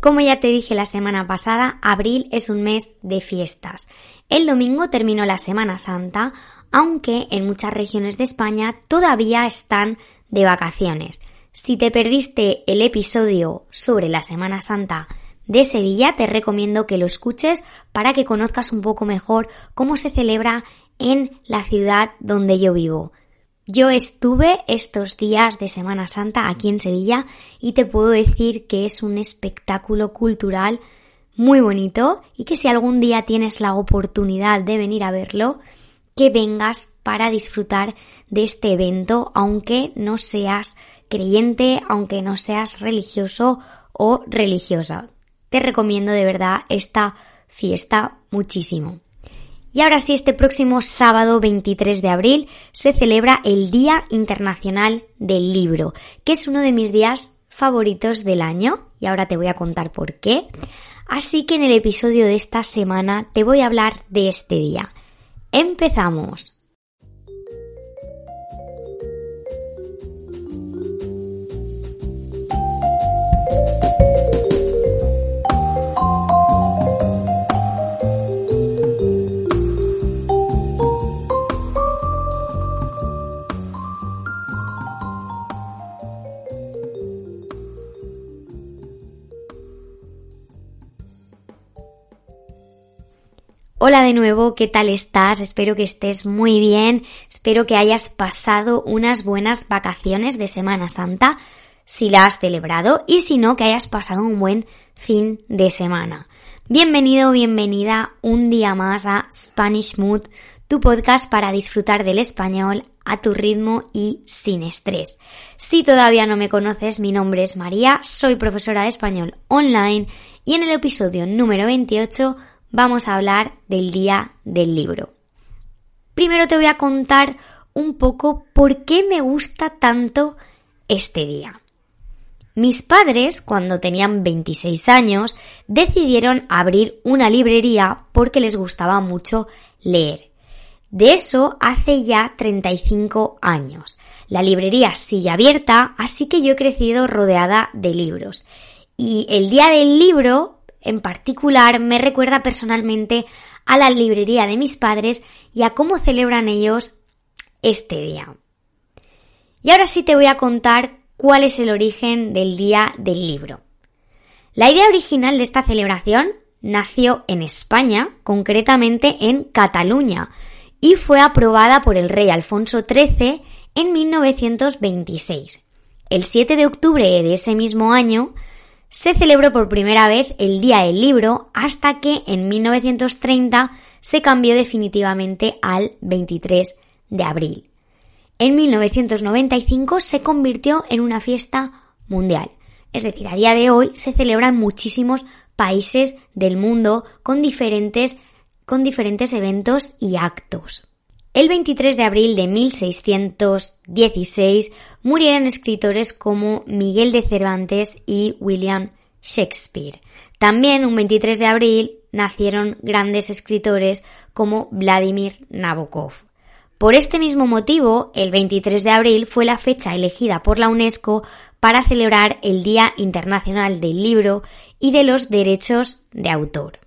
Como ya te dije la semana pasada, abril es un mes de fiestas. El domingo terminó la Semana Santa, aunque en muchas regiones de España todavía están de vacaciones. Si te perdiste el episodio sobre la Semana Santa de Sevilla, te recomiendo que lo escuches para que conozcas un poco mejor cómo se celebra en la ciudad donde yo vivo. Yo estuve estos días de Semana Santa aquí en Sevilla y te puedo decir que es un espectáculo cultural muy bonito y que si algún día tienes la oportunidad de venir a verlo, que vengas para disfrutar de este evento, aunque no seas creyente, aunque no seas religioso o religiosa. Te recomiendo de verdad esta fiesta muchísimo. Y ahora sí, este próximo sábado 23 de abril se celebra el Día Internacional del Libro, que es uno de mis días favoritos del año, y ahora te voy a contar por qué. Así que en el episodio de esta semana te voy a hablar de este día. ¡Empezamos! Hola de nuevo, ¿qué tal estás? Espero que estés muy bien, espero que hayas pasado unas buenas vacaciones de Semana Santa, si la has celebrado, y si no, que hayas pasado un buen fin de semana. Bienvenido, bienvenida un día más a Spanish Mood, tu podcast para disfrutar del español a tu ritmo y sin estrés. Si todavía no me conoces, mi nombre es María, soy profesora de español online y en el episodio número 28 vamos a hablar del día del libro. Primero te voy a contar un poco por qué me gusta tanto este día. Mis padres, cuando tenían 26 años, decidieron abrir una librería porque les gustaba mucho leer. De eso hace ya 35 años. La librería sigue abierta, así que yo he crecido rodeada de libros. Y el día del libro en particular me recuerda personalmente a la librería de mis padres y a cómo celebran ellos este día. Y ahora sí te voy a contar cuál es el origen del Día del Libro. La idea original de esta celebración nació en España, concretamente en Cataluña, y fue aprobada por el rey Alfonso XIII en 1926. El 7 de octubre de ese mismo año se celebró por primera vez el Día del Libro hasta que en 1930 se cambió definitivamente al 23 de abril. En 1995 se convirtió en una fiesta mundial. Es decir, a día de hoy se celebra en muchísimos países del mundo con diferentes, con diferentes eventos y actos. El 23 de abril de 1616 murieron escritores como Miguel de Cervantes y William Shakespeare. También un 23 de abril nacieron grandes escritores como Vladimir Nabokov. Por este mismo motivo, el 23 de abril fue la fecha elegida por la UNESCO para celebrar el Día Internacional del Libro y de los Derechos de Autor.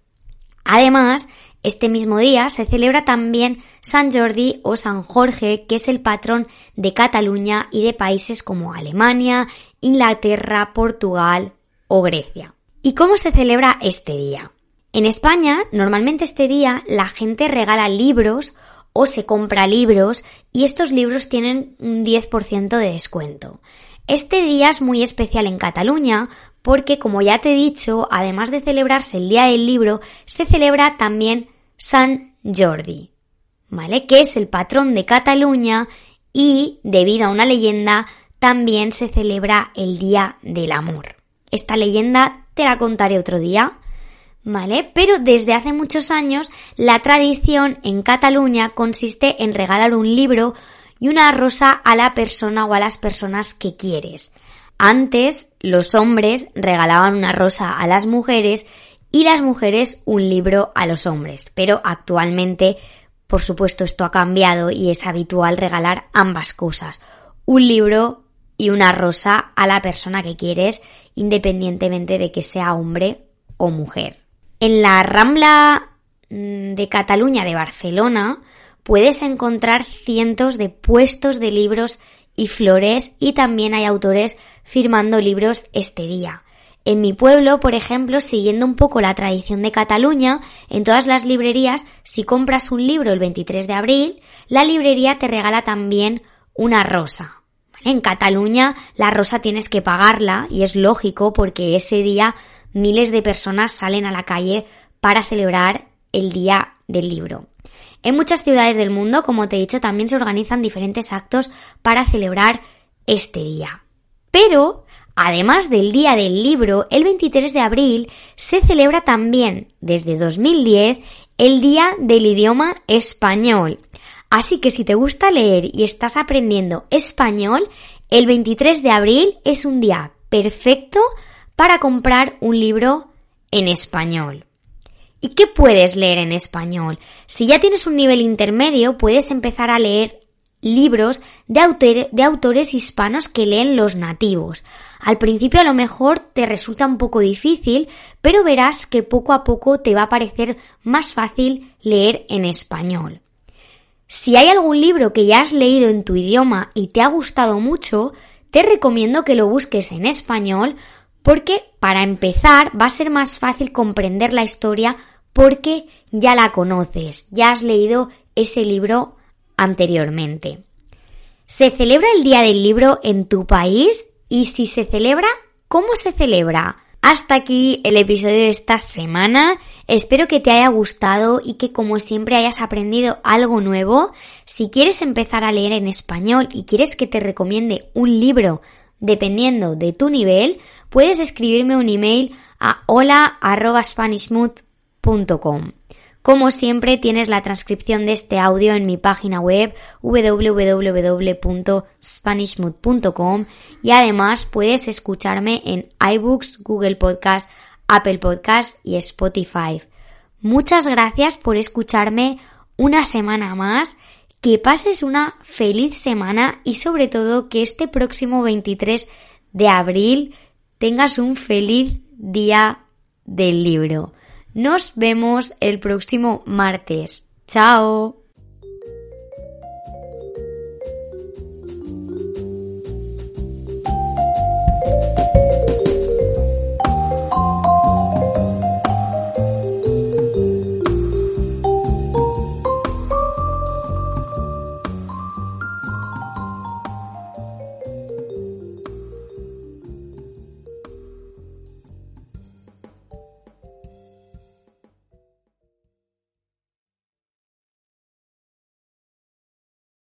Además, este mismo día se celebra también San Jordi o San Jorge, que es el patrón de Cataluña y de países como Alemania, Inglaterra, Portugal o Grecia. ¿Y cómo se celebra este día? En España, normalmente este día la gente regala libros o se compra libros y estos libros tienen un 10% de descuento. Este día es muy especial en Cataluña porque, como ya te he dicho, además de celebrarse el Día del Libro, se celebra también San Jordi, ¿vale? Que es el patrón de Cataluña y, debido a una leyenda, también se celebra el Día del Amor. Esta leyenda te la contaré otro día, ¿vale? Pero desde hace muchos años la tradición en Cataluña consiste en regalar un libro y una rosa a la persona o a las personas que quieres. Antes los hombres regalaban una rosa a las mujeres y las mujeres un libro a los hombres, pero actualmente, por supuesto, esto ha cambiado y es habitual regalar ambas cosas, un libro y una rosa a la persona que quieres, independientemente de que sea hombre o mujer. En la Rambla mm, de Cataluña de Barcelona puedes encontrar cientos de puestos de libros y flores y también hay autores firmando libros este día. En mi pueblo, por ejemplo, siguiendo un poco la tradición de Cataluña, en todas las librerías, si compras un libro el 23 de abril, la librería te regala también una rosa. En Cataluña la rosa tienes que pagarla y es lógico porque ese día miles de personas salen a la calle para celebrar el Día del Libro. En muchas ciudades del mundo, como te he dicho, también se organizan diferentes actos para celebrar este día. Pero, además del Día del Libro, el 23 de abril se celebra también, desde 2010, el Día del Idioma Español. Así que si te gusta leer y estás aprendiendo español, el 23 de abril es un día perfecto para comprar un libro en español. ¿Y qué puedes leer en español? Si ya tienes un nivel intermedio, puedes empezar a leer libros de, de, autores hispanos que leen los nativos. Al principio a lo mejor te resulta un poco difícil, pero verás que poco a poco te va a parecer más fácil leer en español. Si hay algún libro que ya has leído en tu idioma y te ha gustado mucho, te recomiendo que lo busques en español porque para empezar va a ser más fácil comprender la historia porque ya la conoces, ya has leído ese libro anteriormente. ¿Se celebra el Día del Libro en tu país? Y si se celebra, ¿cómo se celebra? Hasta aquí el episodio de esta semana. Espero que te haya gustado y que como siempre hayas aprendido algo nuevo. Si quieres empezar a leer en español y quieres que te recomiende un libro dependiendo de tu nivel, puedes escribirme un email a hola.spanishmood.com como siempre tienes la transcripción de este audio en mi página web www.spanishmood.com y además puedes escucharme en iBooks, Google Podcast, Apple Podcast y Spotify. Muchas gracias por escucharme una semana más, que pases una feliz semana y sobre todo que este próximo 23 de abril tengas un feliz día del libro. Nos vemos el próximo martes. ¡Chao!